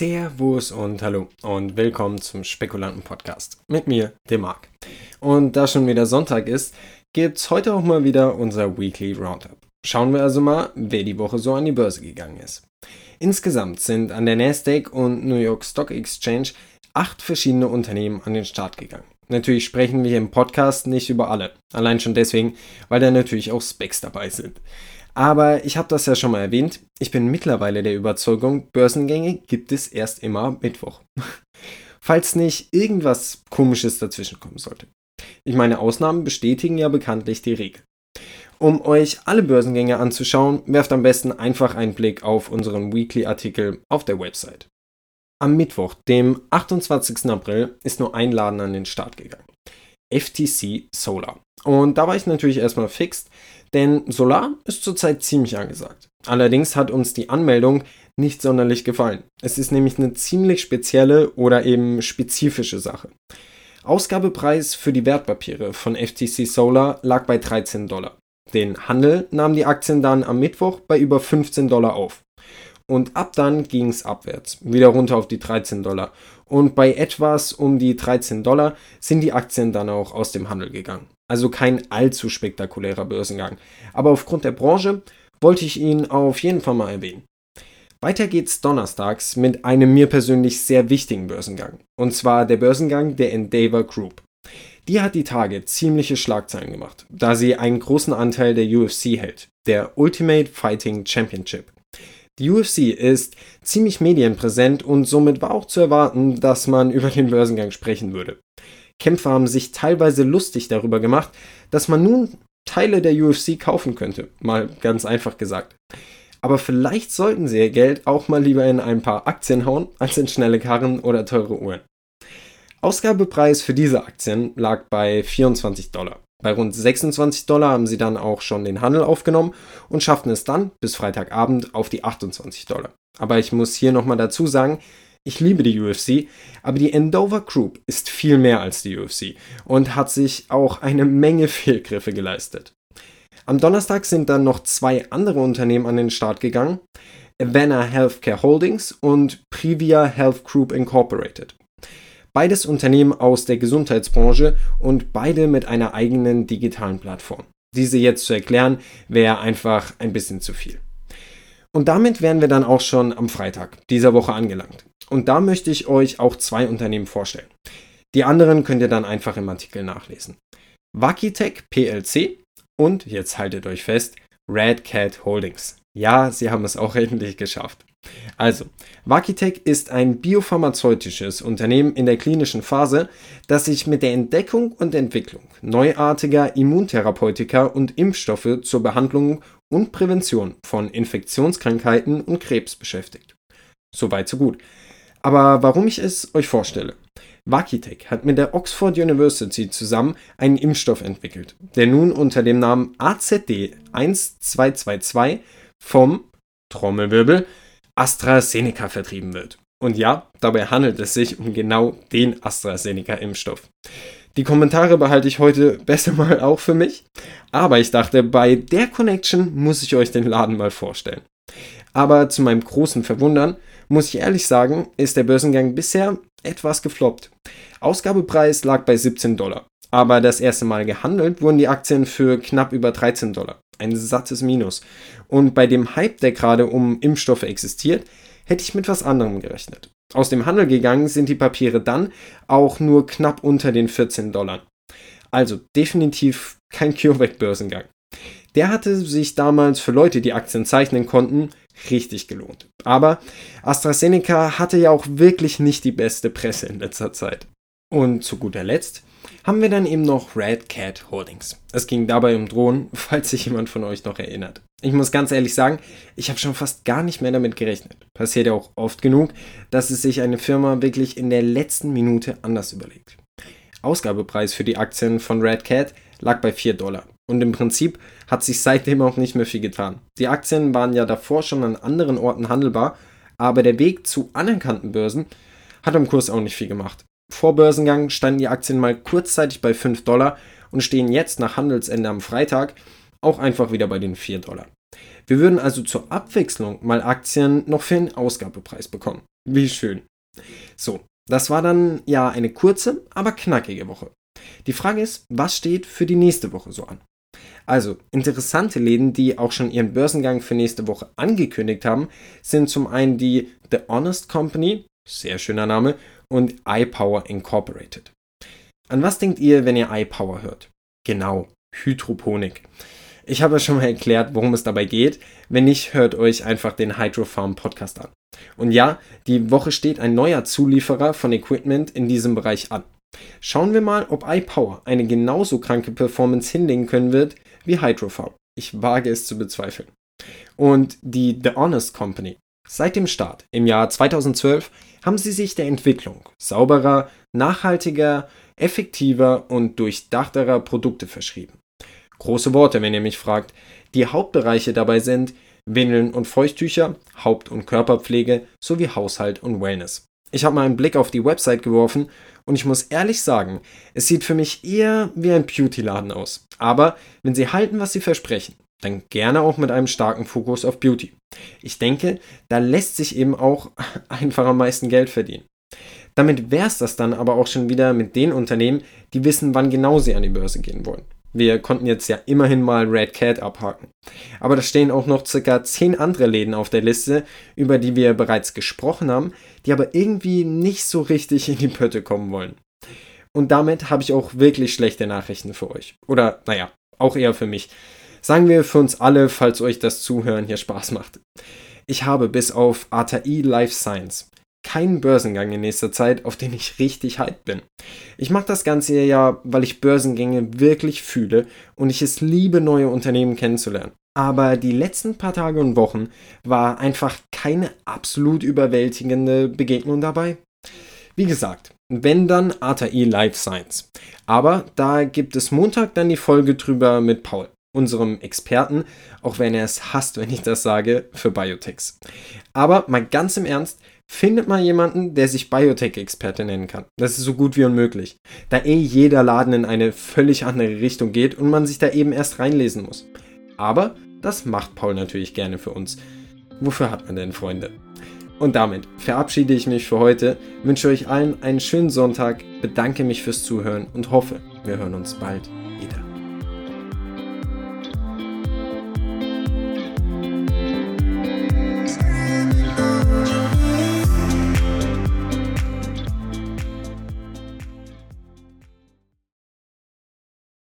Servus und hallo und willkommen zum Spekulanten-Podcast mit mir, dem Marc. Und da schon wieder Sonntag ist, gibt's heute auch mal wieder unser Weekly Roundup. Schauen wir also mal, wer die Woche so an die Börse gegangen ist. Insgesamt sind an der Nasdaq und New York Stock Exchange acht verschiedene Unternehmen an den Start gegangen. Natürlich sprechen wir im Podcast nicht über alle. Allein schon deswegen, weil da natürlich auch Specs dabei sind. Aber ich habe das ja schon mal erwähnt. Ich bin mittlerweile der Überzeugung, Börsengänge gibt es erst immer Mittwoch. Falls nicht irgendwas Komisches dazwischen kommen sollte. Ich meine, Ausnahmen bestätigen ja bekanntlich die Regel. Um euch alle Börsengänge anzuschauen, werft am besten einfach einen Blick auf unseren Weekly-Artikel auf der Website. Am Mittwoch, dem 28. April, ist nur ein Laden an den Start gegangen. FTC Solar. Und da war ich natürlich erstmal fixt, denn Solar ist zurzeit ziemlich angesagt. Allerdings hat uns die Anmeldung nicht sonderlich gefallen. Es ist nämlich eine ziemlich spezielle oder eben spezifische Sache. Ausgabepreis für die Wertpapiere von FTC Solar lag bei 13 Dollar. Den Handel nahmen die Aktien dann am Mittwoch bei über 15 Dollar auf. Und ab dann ging es abwärts, wieder runter auf die 13 Dollar. Und bei etwas um die 13 Dollar sind die Aktien dann auch aus dem Handel gegangen. Also kein allzu spektakulärer Börsengang. Aber aufgrund der Branche wollte ich ihn auf jeden Fall mal erwähnen. Weiter geht's donnerstags mit einem mir persönlich sehr wichtigen Börsengang. Und zwar der Börsengang der Endeavor Group. Die hat die Tage ziemliche Schlagzeilen gemacht, da sie einen großen Anteil der UFC hält, der Ultimate Fighting Championship. Die UFC ist ziemlich medienpräsent und somit war auch zu erwarten, dass man über den Börsengang sprechen würde. Kämpfer haben sich teilweise lustig darüber gemacht, dass man nun Teile der UFC kaufen könnte, mal ganz einfach gesagt. Aber vielleicht sollten sie ihr Geld auch mal lieber in ein paar Aktien hauen, als in schnelle Karren oder teure Uhren. Ausgabepreis für diese Aktien lag bei 24 Dollar. Bei rund 26 Dollar haben sie dann auch schon den Handel aufgenommen und schafften es dann bis Freitagabend auf die 28 Dollar. Aber ich muss hier nochmal dazu sagen, ich liebe die UFC, aber die Endover Group ist viel mehr als die UFC und hat sich auch eine Menge Fehlgriffe geleistet. Am Donnerstag sind dann noch zwei andere Unternehmen an den Start gegangen: Avana Healthcare Holdings und Privia Health Group Incorporated. Beides Unternehmen aus der Gesundheitsbranche und beide mit einer eigenen digitalen Plattform. Diese jetzt zu erklären, wäre einfach ein bisschen zu viel. Und damit wären wir dann auch schon am Freitag dieser Woche angelangt. Und da möchte ich euch auch zwei Unternehmen vorstellen. Die anderen könnt ihr dann einfach im Artikel nachlesen. Vakitech PLC und, jetzt haltet euch fest, Red Cat Holdings. Ja, sie haben es auch endlich geschafft. Also, Vakitech ist ein biopharmazeutisches Unternehmen in der klinischen Phase, das sich mit der Entdeckung und Entwicklung neuartiger Immuntherapeutika und Impfstoffe zur Behandlung und Prävention von Infektionskrankheiten und Krebs beschäftigt. Soweit so gut. Aber warum ich es euch vorstelle. Vakitech hat mit der Oxford University zusammen einen Impfstoff entwickelt, der nun unter dem Namen AZD 1222 vom Trommelwirbel AstraZeneca vertrieben wird. Und ja, dabei handelt es sich um genau den AstraZeneca-Impfstoff. Die Kommentare behalte ich heute besser mal auch für mich, aber ich dachte, bei der Connection muss ich euch den Laden mal vorstellen. Aber zu meinem großen Verwundern muss ich ehrlich sagen, ist der Börsengang bisher etwas gefloppt. Ausgabepreis lag bei 17 Dollar. Aber das erste Mal gehandelt wurden die Aktien für knapp über 13 Dollar. Ein sattes Minus. Und bei dem Hype, der gerade um Impfstoffe existiert, hätte ich mit was anderem gerechnet. Aus dem Handel gegangen sind die Papiere dann auch nur knapp unter den 14 Dollar. Also definitiv kein CureVac-Börsengang. Der hatte sich damals für Leute, die Aktien zeichnen konnten, richtig gelohnt. Aber AstraZeneca hatte ja auch wirklich nicht die beste Presse in letzter Zeit. Und zu guter Letzt haben wir dann eben noch Red Cat Holdings. Es ging dabei um Drohnen, falls sich jemand von euch noch erinnert. Ich muss ganz ehrlich sagen, ich habe schon fast gar nicht mehr damit gerechnet. Passiert ja auch oft genug, dass es sich eine Firma wirklich in der letzten Minute anders überlegt. Ausgabepreis für die Aktien von Red Cat lag bei 4 Dollar. Und im Prinzip hat sich seitdem auch nicht mehr viel getan. Die Aktien waren ja davor schon an anderen Orten handelbar, aber der Weg zu anerkannten Börsen hat am Kurs auch nicht viel gemacht. Vor Börsengang standen die Aktien mal kurzzeitig bei 5 Dollar und stehen jetzt nach Handelsende am Freitag auch einfach wieder bei den 4 Dollar. Wir würden also zur Abwechslung mal Aktien noch für den Ausgabepreis bekommen. Wie schön. So, das war dann ja eine kurze, aber knackige Woche. Die Frage ist, was steht für die nächste Woche so an? Also, interessante Läden, die auch schon ihren Börsengang für nächste Woche angekündigt haben, sind zum einen die The Honest Company, sehr schöner Name, und iPower Incorporated. An was denkt ihr, wenn ihr iPower hört? Genau, Hydroponik. Ich habe ja schon mal erklärt, worum es dabei geht. Wenn nicht, hört euch einfach den Hydrofarm Podcast an. Und ja, die Woche steht ein neuer Zulieferer von Equipment in diesem Bereich an. Schauen wir mal, ob iPower eine genauso kranke Performance hinlegen können wird wie Hydrofarm. Ich wage es zu bezweifeln. Und die The Honest Company. Seit dem Start im Jahr 2012 haben sie sich der Entwicklung sauberer, nachhaltiger, effektiver und durchdachterer Produkte verschrieben. Große Worte, wenn ihr mich fragt. Die Hauptbereiche dabei sind Windeln und Feuchttücher, Haupt- und Körperpflege sowie Haushalt und Wellness. Ich habe mal einen Blick auf die Website geworfen und ich muss ehrlich sagen, es sieht für mich eher wie ein Beauty-Laden aus. Aber wenn sie halten, was sie versprechen, dann gerne auch mit einem starken Fokus auf Beauty. Ich denke, da lässt sich eben auch einfach am meisten Geld verdienen. Damit wäre es das dann aber auch schon wieder mit den Unternehmen, die wissen, wann genau sie an die Börse gehen wollen. Wir konnten jetzt ja immerhin mal Red Cat abhaken. Aber da stehen auch noch circa 10 andere Läden auf der Liste, über die wir bereits gesprochen haben, die aber irgendwie nicht so richtig in die Pötte kommen wollen. Und damit habe ich auch wirklich schlechte Nachrichten für euch. Oder naja, auch eher für mich. Sagen wir für uns alle, falls euch das Zuhören hier Spaß macht. Ich habe bis auf ATI Life Science keinen Börsengang in nächster Zeit, auf den ich richtig hyped bin. Ich mache das Ganze ja, weil ich Börsengänge wirklich fühle und ich es liebe, neue Unternehmen kennenzulernen. Aber die letzten paar Tage und Wochen war einfach keine absolut überwältigende Begegnung dabei. Wie gesagt, wenn dann ATI Life Science. Aber da gibt es Montag dann die Folge drüber mit Paul unserem Experten, auch wenn er es hasst, wenn ich das sage, für Biotechs. Aber mal ganz im Ernst, findet mal jemanden, der sich Biotech-Experte nennen kann. Das ist so gut wie unmöglich, da eh jeder Laden in eine völlig andere Richtung geht und man sich da eben erst reinlesen muss. Aber das macht Paul natürlich gerne für uns. Wofür hat man denn Freunde? Und damit verabschiede ich mich für heute, wünsche euch allen einen schönen Sonntag, bedanke mich fürs Zuhören und hoffe, wir hören uns bald.